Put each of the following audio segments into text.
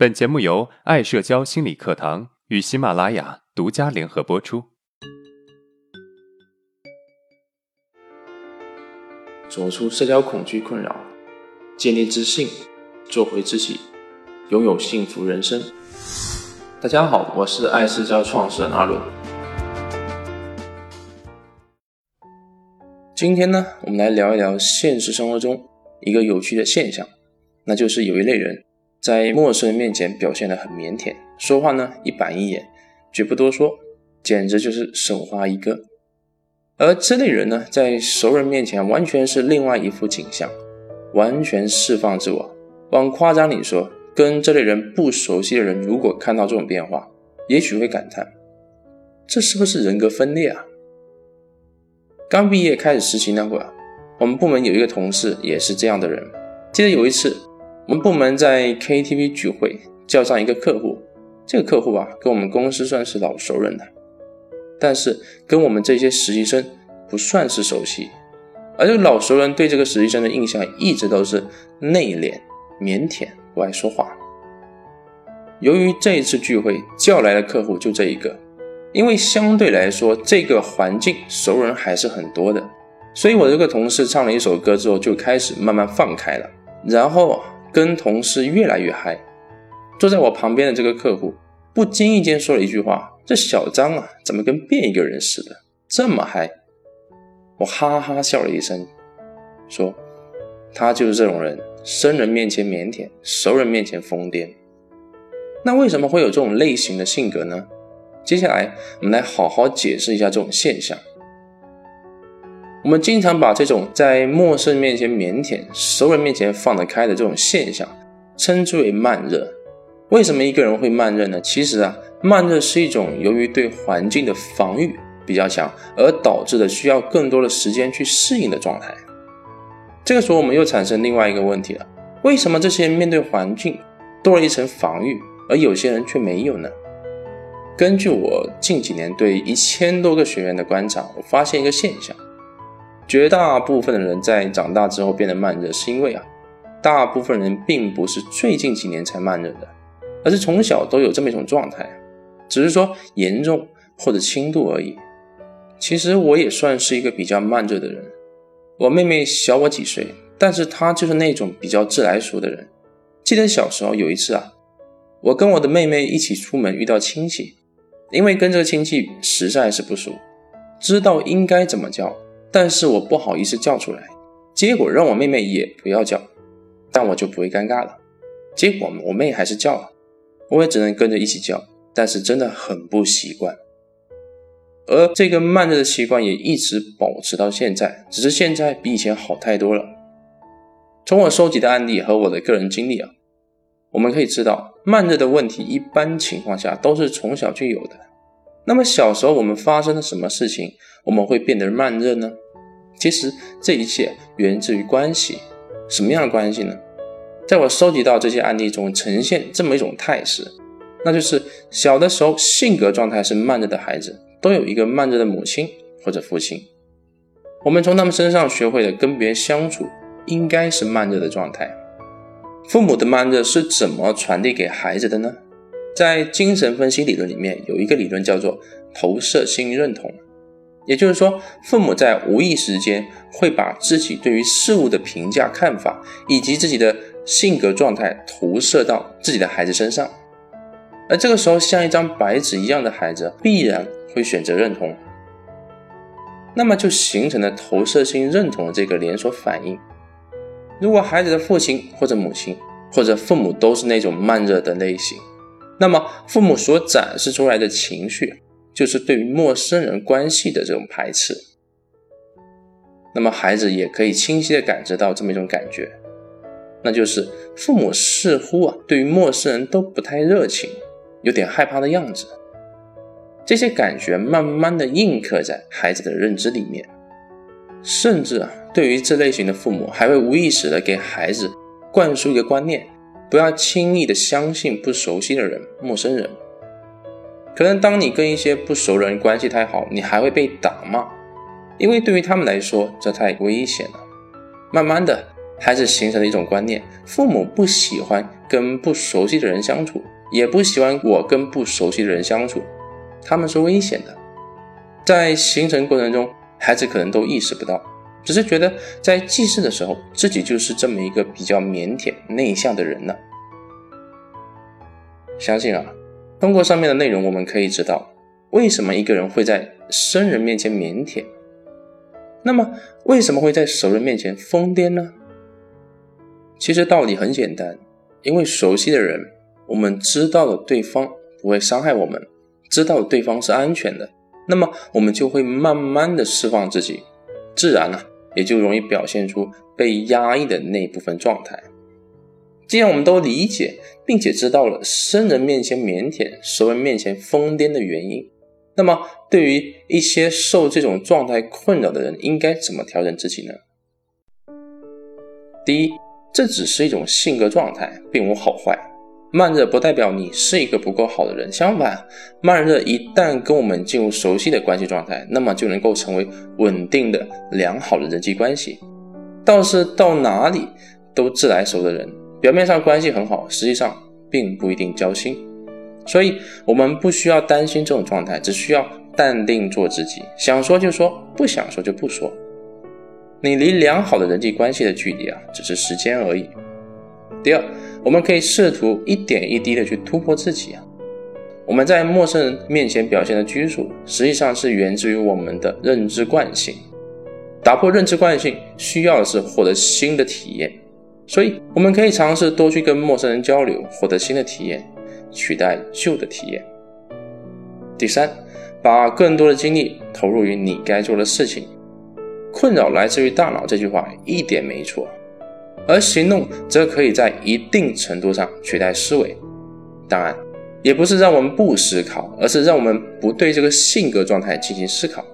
本节目由爱社交心理课堂与喜马拉雅独家联合播出。走出社交恐惧困扰，建立自信，做回自己，拥有幸福人生。大家好，我是爱社交创始人阿伦。今天呢，我们来聊一聊现实生活中一个有趣的现象，那就是有一类人在陌生人面前表现得很腼腆，说话呢一板一眼，绝不多说，简直就是省话一个。而这类人呢，在熟人面前完全是另外一副景象，完全释放自我。往夸张里说，跟这类人不熟悉的人，如果看到这种变化，也许会感叹：这是不是人格分裂啊？刚毕业开始实习那会儿，我们部门有一个同事也是这样的人。记得有一次，我们部门在 KTV 聚会，叫上一个客户。这个客户啊，跟我们公司算是老熟人了，但是跟我们这些实习生不算是熟悉。而这个老熟人对这个实习生的印象一直都是内敛、腼腆、不爱说话。由于这一次聚会叫来的客户就这一个。因为相对来说，这个环境熟人还是很多的，所以我这个同事唱了一首歌之后，就开始慢慢放开了，然后跟同事越来越嗨。坐在我旁边的这个客户，不经意间说了一句话：“这小张啊，怎么跟变一个人似的，这么嗨？”我哈哈笑了一声，说：“他就是这种人，生人面前腼腆，熟人面前疯癫。那为什么会有这种类型的性格呢？”接下来，我们来好好解释一下这种现象。我们经常把这种在陌生人面前腼腆、熟人面前放得开的这种现象，称之为慢热。为什么一个人会慢热呢？其实啊，慢热是一种由于对环境的防御比较强，而导致的需要更多的时间去适应的状态。这个时候，我们又产生另外一个问题了：为什么这些面对环境多了一层防御，而有些人却没有呢？根据我近几年对一千多个学员的观察，我发现一个现象：绝大部分的人在长大之后变得慢热，是因为啊，大部分人并不是最近几年才慢热的，而是从小都有这么一种状态，只是说严重或者轻度而已。其实我也算是一个比较慢热的人，我妹妹小我几岁，但是她就是那种比较自来熟的人。记得小时候有一次啊，我跟我的妹妹一起出门，遇到亲戚。因为跟这个亲戚实在是不熟，知道应该怎么叫，但是我不好意思叫出来，结果让我妹妹也不要叫，但我就不会尴尬了。结果我妹还是叫了，我也只能跟着一起叫，但是真的很不习惯。而这个慢热的习惯也一直保持到现在，只是现在比以前好太多了。从我收集的案例和我的个人经历啊。我们可以知道，慢热的问题一般情况下都是从小就有的。那么小时候我们发生了什么事情，我们会变得慢热呢？其实这一切源自于关系。什么样的关系呢？在我收集到这些案例中，呈现这么一种态势，那就是小的时候性格状态是慢热的孩子，都有一个慢热的母亲或者父亲。我们从他们身上学会了跟别人相处应该是慢热的状态。父母的慢热是怎么传递给孩子的呢？在精神分析理论里面，有一个理论叫做投射性认同，也就是说，父母在无意识间会把自己对于事物的评价、看法以及自己的性格状态投射到自己的孩子身上，而这个时候，像一张白纸一样的孩子必然会选择认同，那么就形成了投射性认同的这个连锁反应。如果孩子的父亲或者母亲或者父母都是那种慢热的类型，那么父母所展示出来的情绪就是对于陌生人关系的这种排斥。那么孩子也可以清晰的感知到这么一种感觉，那就是父母似乎啊对于陌生人都不太热情，有点害怕的样子。这些感觉慢慢的印刻在孩子的认知里面。甚至啊，对于这类型的父母，还会无意识的给孩子灌输一个观念：不要轻易的相信不熟悉的人、陌生人。可能当你跟一些不熟人关系太好，你还会被打骂，因为对于他们来说，这太危险了。慢慢的，孩子形成了一种观念：父母不喜欢跟不熟悉的人相处，也不喜欢我跟不熟悉的人相处，他们是危险的。在形成过程中，孩子可能都意识不到，只是觉得在记事的时候，自己就是这么一个比较腼腆内向的人呢。相信啊，通过上面的内容，我们可以知道为什么一个人会在生人面前腼腆，那么为什么会在熟人面前疯癫呢？其实道理很简单，因为熟悉的人，我们知道了对方不会伤害我们，知道对方是安全的，那么我们就会慢慢的释放自己，自然呢，也就容易表现出被压抑的那部分状态。既然我们都理解并且知道了生人面前腼腆、熟人面前疯癫的原因，那么对于一些受这种状态困扰的人，应该怎么调整自己呢？第一，这只是一种性格状态，并无好坏。慢热不代表你是一个不够好的人，相反，慢热一旦跟我们进入熟悉的关系状态，那么就能够成为稳定的、良好的人际关系。倒是到哪里都自来熟的人。表面上关系很好，实际上并不一定交心，所以我们不需要担心这种状态，只需要淡定做自己，想说就说，不想说就不说。你离良好的人际关系的距离啊，只是时间而已。第二，我们可以试图一点一滴的去突破自己啊。我们在陌生人面前表现的拘束，实际上是源自于我们的认知惯性。打破认知惯性，需要的是获得新的体验。所以，我们可以尝试多去跟陌生人交流，获得新的体验，取代旧的体验。第三，把更多的精力投入于你该做的事情。困扰来自于大脑这句话一点没错，而行动则可以在一定程度上取代思维。当然，也不是让我们不思考，而是让我们不对这个性格状态进行思考。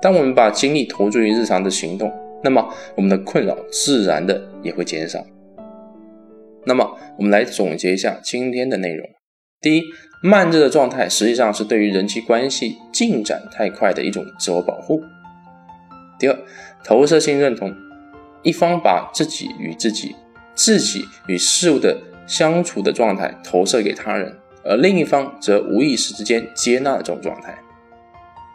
当我们把精力投注于日常的行动。那么我们的困扰自然的也会减少。那么我们来总结一下今天的内容：第一，慢热的状态实际上是对于人际关系进展太快的一种自我保护；第二，投射性认同，一方把自己与自己、自己与事物的相处的状态投射给他人，而另一方则无意识之间接纳了这种状态。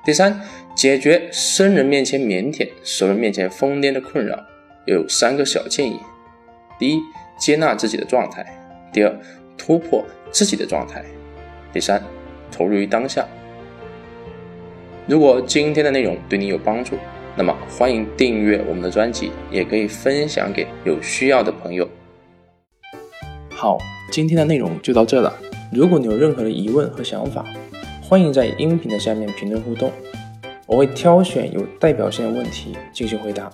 第三，解决生人面前腼腆、熟人面前疯癫的困扰，有三个小建议：第一，接纳自己的状态；第二，突破自己的状态；第三，投入于当下。如果今天的内容对你有帮助，那么欢迎订阅我们的专辑，也可以分享给有需要的朋友。好，今天的内容就到这了。如果你有任何的疑问和想法，欢迎在音频的下面评论互动，我会挑选有代表性的问题进行回答。